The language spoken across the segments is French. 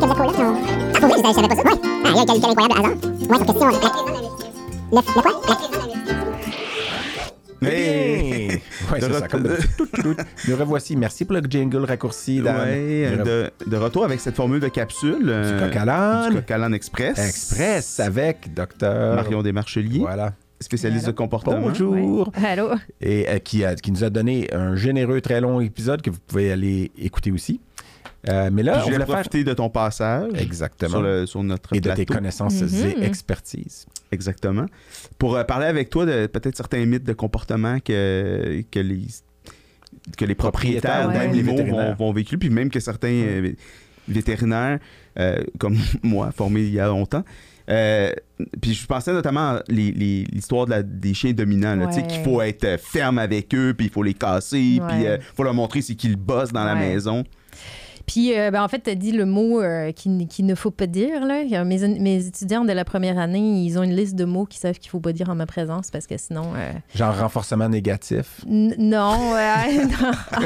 comme ça, cool, là. Ah, pour vrai, je savais pas ça. Ouais. Ah, il y a quel, quel incroyable hasard. Ouais, sur question. La... Le, le quoi? La... Hey! Ouais, De c'est ça, comme de... tout, tout, tout. Le revoici. Merci pour le jingle raccourci. Dan. Ouais, Le re- de, de retour avec cette formule de capsule. euh, à. Du coq à express. Express avec docteur. Marion Desmarcheliers, Voilà. spécialiste Allô? de comportement. Bonjour. Ouais. Allô? Et euh, qui, a- qui nous a donné un généreux, très long épisode que vous pouvez aller écouter aussi. Euh, mais là, Puis on je vais voulait faire. profiter de ton passage Exactement. sur, le, sur notre Et de tes connaissances Mhm. et expertises. Exactement. Pour euh, parler avec toi de peut-être certains mythes de comportement que, que les que les propriétaires ouais. d'animaux Les vont, vétérinaires. vont véhiculer, puis même que certains euh, vétérinaires, euh, comme moi, formés il y a longtemps, euh, puis je pensais notamment à les- les- l'histoire de la- des chiens dominants, là, tu sais, Ouais. qu'il faut être ferme avec eux, puis il faut les casser, Ouais. puis il faut leur montrer c'est qu'ils bossent dans la maison. Puis, euh, ben, en fait, tu as dit le mot euh, qu'il ne faut pas dire. Là. Mes, mes étudiants de la première année, ils ont une liste de mots qu'ils savent qu'il ne faut pas dire en ma présence parce que sinon. euh, Genre renforcement négatif? N- Non, non. ça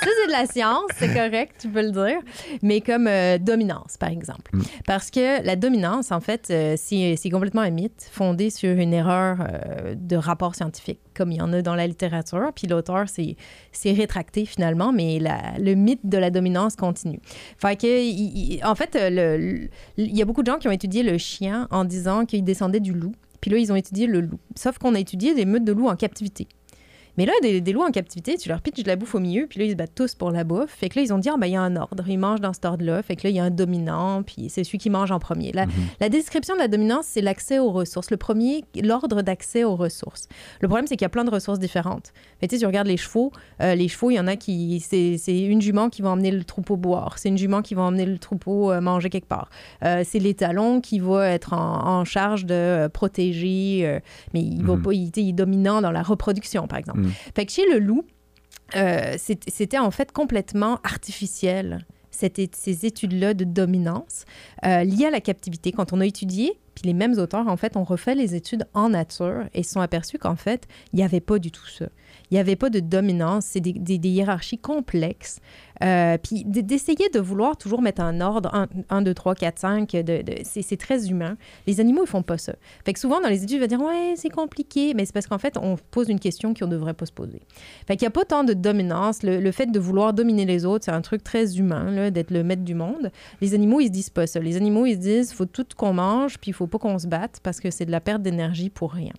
c'est de la science, c'est correct, tu peux le dire. Mais comme euh, dominance, par exemple. Mm. Parce que la dominance, en fait, c'est complètement un mythe fondé sur une erreur de rapport scientifique, comme il y en a dans la littérature. Puis l'auteur s'est s'est rétracté finalement, mais la- le mythe de la dominance continue. Que, en fait, il y a beaucoup de gens qui ont étudié le chien en disant qu'il descendait du loup. Puis là, ils ont étudié le loup. Sauf qu'on a étudié des meutes de loups en captivité. Mais là, des, des loups en captivité, tu leur pitches de la bouffe au milieu, puis là, ils se battent tous pour la bouffe. Fait que là, ils ont dit, ah, ben, il y a un ordre. Ils mangent dans cet ordre-là. Fait que là, il y a un dominant, puis c'est celui qui mange en premier. La, la description de la dominance, c'est l'accès aux ressources. Le premier, l'ordre d'accès aux ressources. Le problème, c'est qu'il y a plein de ressources différentes. Mais tu sais, tu regardes les chevaux, euh, les chevaux, il y en a qui. C'est une jument qui va emmener le troupeau boire. C'est une jument qui va emmener le troupeau euh, manger quelque part. Euh, c'est l'étalon qui va être en, en charge de protéger, mais il va Mhm. pas, il est dominant dans la reproduction, par exemple. Que chez le loup, euh, c'était en fait complètement artificiel. C'était ces études-là de dominance euh, liées à la captivité. Quand on a étudié, puis les mêmes auteurs, en fait, ont refait les études en nature et se sont aperçus qu'en fait, il n'y avait pas du tout ça. Il n'y avait pas de dominance, c'est des, hiérarchies complexes. Euh, puis d'essayer de vouloir toujours mettre un ordre, 1, 2, 3, 4, 5, de, de- c'est très humain. Les animaux, ils font pas ça. Fait que souvent, dans les études, on va dire, ouais, c'est compliqué, mais c'est parce qu'en fait, on pose une question qu'on ne devrait pas se poser. Fait qu'il n'y a pas tant de dominance. Le, fait de vouloir dominer les autres, c'est un truc très humain, d'être le maître du monde. Les animaux, ils se disent pas ça. Les animaux, ils se disent, faut tout qu'on mange, puis il faut pas qu'on se batte parce que c'est de la perte d'énergie pour rien.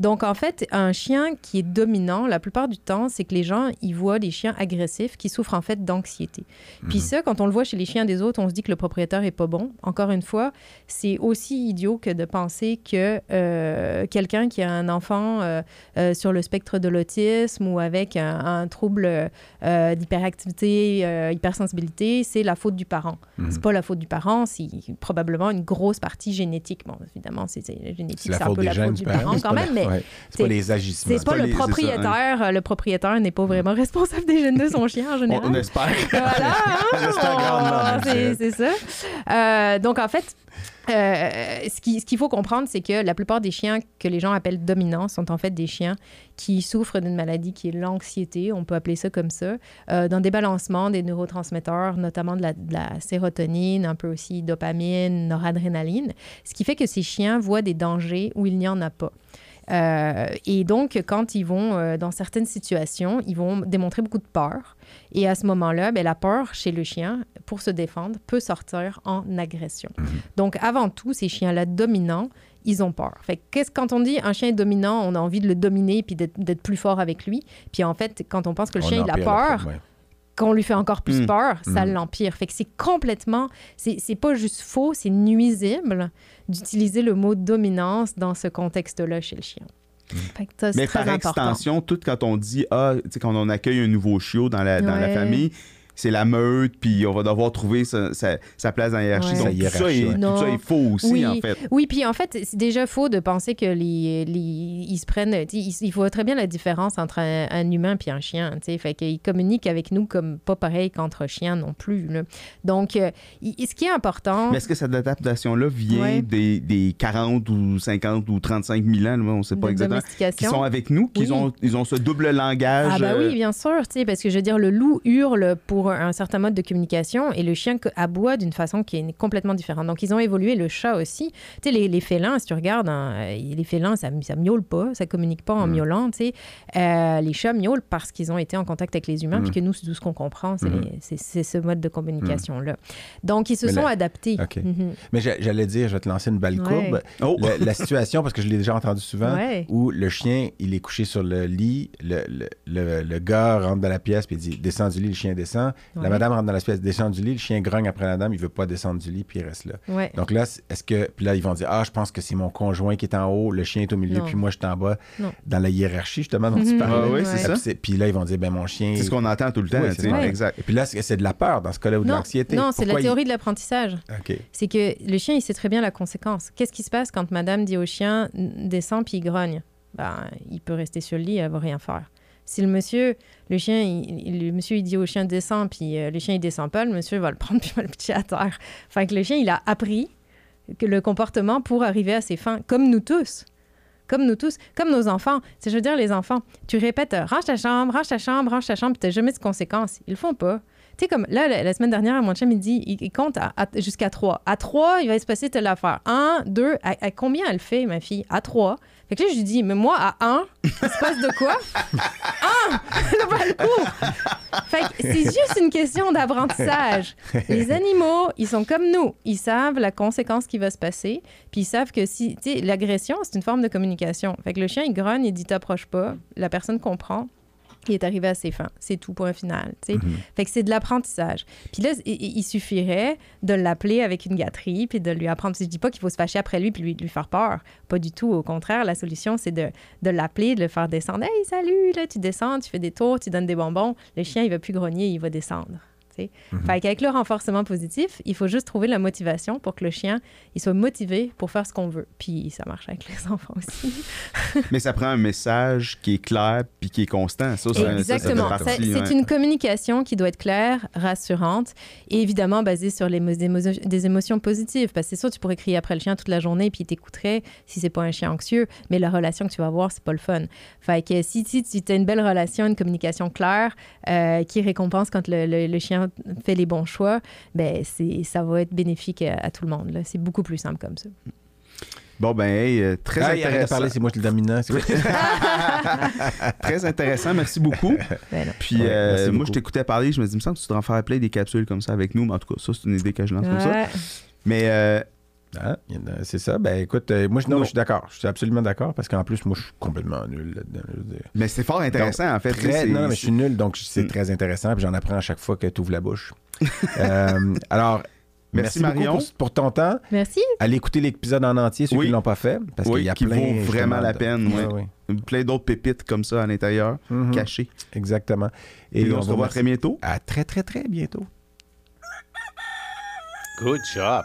Donc, en fait, un chien qui est dominant, la plupart du temps, c'est que les gens, ils voient des chiens agressifs qui souffrent en fait d'anxiété. Puis ça, quand on le voit chez les chiens des autres, on se dit que le propriétaire est pas bon. Encore une fois, c'est aussi idiot que de penser que euh, quelqu'un qui a un enfant euh, euh, sur le spectre de l'autisme ou avec un, un trouble d'hyperactivité, hypersensibilité, c'est la faute du parent. Mhm. C'est pas la faute du parent, c'est probablement une grosse partie génétique. Bon, évidemment, c'est génétique, C'est un faute peu des la faute du du parent. quand même, mais ouais. C'est pas les agissements. c'est pas pas le ça, propriétaire. euh, Le propriétaire n'est pas vraiment responsable des gènes de son chien en général. on espère. Voilà, hein? J'espère grandement, même, c'est ça. Euh, donc, en fait, euh, ce qui- ce qu'il faut comprendre, c'est que la plupart des chiens que les gens appellent dominants sont en fait des chiens qui souffrent d'une maladie qui est l'anxiété, on peut appeler ça comme ça, euh, dans des balancements des neurotransmetteurs, notamment de la, de la sérotonine, un peu aussi dopamine, noradrénaline, ce qui fait que ces chiens voient des dangers où il n'y en a pas. Euh, et donc, quand ils vont euh, dans certaines situations, ils vont démontrer beaucoup de peur. Et à ce moment-là, ben, la peur chez le chien, pour se défendre, peut sortir en agression. Donc, avant tout, ces chiens-là dominants, ils ont peur. Fait qu'est-ce quand on dit un chien est dominant, on a envie de le dominer puis d'être plus fort avec lui. Puis en fait, quand on pense que le On chien il a peur, ouais. Qu'on lui fait encore plus Mm. peur, ça Mm. l'empire. Fait que c'est complètement, c'est pas juste faux, c'est nuisible d'utiliser le mot dominance dans ce contexte-là chez le chien. Fait que ça, Mais très par important. extension, tout quand on dit, ah, tu sais, quand on accueille un nouveau chiot dans la, dans la famille, c'est la meute, puis on va devoir trouver sa, sa- sa place dans la hiérarchie. Ouais. Donc, tout, ça est, ouais. tout Non. ça est faux aussi, Oui. en fait. Oui, puis en fait, c'est déjà faux de penser que les, les ils se prennent. tu sais, Il, il faut très bien la différence entre un, un humain et un chien. tu sais. Fait qu'ils communiquent avec nous comme pas pareil qu'entre chiens non plus. là. Donc, euh, il- ce qui est important. Mais est-ce que cette adaptation-là vient Ouais. des, des 40 ou 50 ou 35 000 ans, là, on ne sait pas de exactement, qui sont avec nous, qu'ils ont, ils ont ce double langage? Ah bah euh, oui, bien sûr, tu sais, parce que je veux dire, le loup hurle pour pour un certain mode de communication et le chien aboie d'une façon qui est complètement différente. Donc, ils ont évolué, le chat aussi. Tu sais, les, les félins, si tu regardes, hein, euh, les félins, ça, ça miaule pas, ça communique pas en Mm. miaulant, tu sais. Euh, les chats miaulent parce qu'ils ont été en contact avec les humains, Mm. puis que nous, c'est tout ce qu'on comprend, c'est les- c'est c'est ce mode de communication-là. Donc, ils se Mais sont la- adaptés. Mhm. Mais j'a- j'allais dire, je vais te lancer une balle Ouais. courbe. Oh! La situation, parce que je l'ai déjà entendu souvent, Ouais. où le chien, il est couché sur le lit, le, le, le- le gars rentre dans la pièce, puis il dit Descends du lit, le chien descend. Ouais. La madame rentre dans la pièce, descend du lit, le chien grogne après la dame, il veut pas descendre du lit, puis il reste là. Ouais. Donc là, est-ce que. Puis là, ils vont dire Ah, je pense que c'est mon conjoint qui est en haut, le chien est au milieu, Non. puis moi, je suis en bas, Non. dans la hiérarchie, justement, dont tu Mhm. parlais. Ah oui, c'est Ouais. ça. Puis, là, ils vont dire Ben, mon chien. C'est ce qu'on entend tout le temps. Tu sais. Exact. Et puis là, c'est de la peur dans ce cas-là ou de l'anxiété. non c'est la théorie de l'apprentissage. OK. C'est que le chien, il sait très bien la conséquence. Qu'est-ce qui se passe quand madame dit au chien descends puis il grogne Ben, il peut rester sur le lit, elle va rien faire. Si le monsieur, le chien, il, le monsieur, il dit au chien descends puis euh, le chien, il descend pas, le monsieur va le prendre puis va le pitcher à terre. Fait que le chien, il a appris que le comportement pour arriver à ses fins, comme nous tous. Comme nous tous, comme nos enfants. C'est, je veux dire, les enfants, tu répètes euh, range ta chambre, range ta chambre, range ta chambre, puis t'as jamais de conséquences. Ils le font pas. Tu sais, comme là, la, la semaine dernière, mon chum, il dit, il, il compte à- à- jusqu'à 3. À 3, il va se passer telle affaire. 1, 2, à, à combien elle fait, ma fille? À 3. Fait que là, je lui dis, mais moi, à 1, il se passe de quoi? 1! Là, ben, elle court. Fait que c'est juste une question d'apprentissage. Les animaux, ils sont comme nous. Ils savent la conséquence qui va se passer. Puis ils savent que si, tu sais, l'agression, c'est une forme de communication. Fait que le chien, il grogne, il dit t'approches pas. La personne comprend. Il est arrivé à ses fins. C'est tout pour un final. Mhm. Fait que c'est de l'apprentissage. Puis là, il, il suffirait de l'appeler avec une gâterie, puis de lui apprendre. Je dis pas qu'il faut se fâcher après lui, puis lui, lui faire peur. Pas du tout. Au contraire, la solution, c'est de, de l'appeler, de le faire descendre. Hey, salut, là, tu descends, tu fais des tours, tu donnes des bonbons. Le chien, il va plus grogner, il va descendre. Sais. Mhm. Fait qu'avec le renforcement positif, il faut juste trouver la motivation pour que le chien, il soit motivé pour faire ce qu'on veut. Puis ça marche avec les enfants aussi. Mais ça prend un message qui est clair puis qui est constant. Ça, Exactement. C'est ouais. une communication qui doit être claire, rassurante et évidemment basée sur les des, émo- des émotions positives. Parce que c'est sûr, tu pourrais crier après le chien toute la journée puis il t'écouterait si c'est pas un chien anxieux, mais la relation que tu vas avoir, c'est pas le fun. Fait que si, si tu as une belle relation, une communication claire euh, qui récompense quand le, le- le chien fait les bons choix, ben c'est ça va être bénéfique à, à tout le monde. C'est beaucoup plus simple comme ça. Bon, ben, hey, euh, très de intéressant. parler, c'est moi le dominant. très intéressant. Merci beaucoup. Ben. Puis, Ouais, euh, merci moi, beaucoup. je t'écoutais parler. Je me dis, il me semble que tu devrais en faire plein des capsules comme ça avec nous. Mais en tout cas, ça, c'est une idée que je lance comme ça. Mais euh, Ah, c'est ça. Ben écoute, euh, moi, je, non, Non. je suis d'accord. Je suis absolument d'accord parce qu'en plus, moi, je suis complètement nul là-dedans. mais c'est fort intéressant, en fait. Très- non, non, mais je suis nul, donc c'est Mm. très intéressant. Puis j'en apprends à chaque fois que tu ouvres la bouche. Euh, alors, Merci, Marion. pour, pour ton temps. Merci. Allez écouter l'épisode en entier, ceux Oui. qui ne l'ont pas fait. Parce Oui, qu'il y a qui plein, vaut vraiment la de- peine. Plein d'autres pépites comme ça à l'intérieur, Mhm. cachées. Exactement. Et, on, se revoit très bientôt. À très, très, très bientôt. Good job.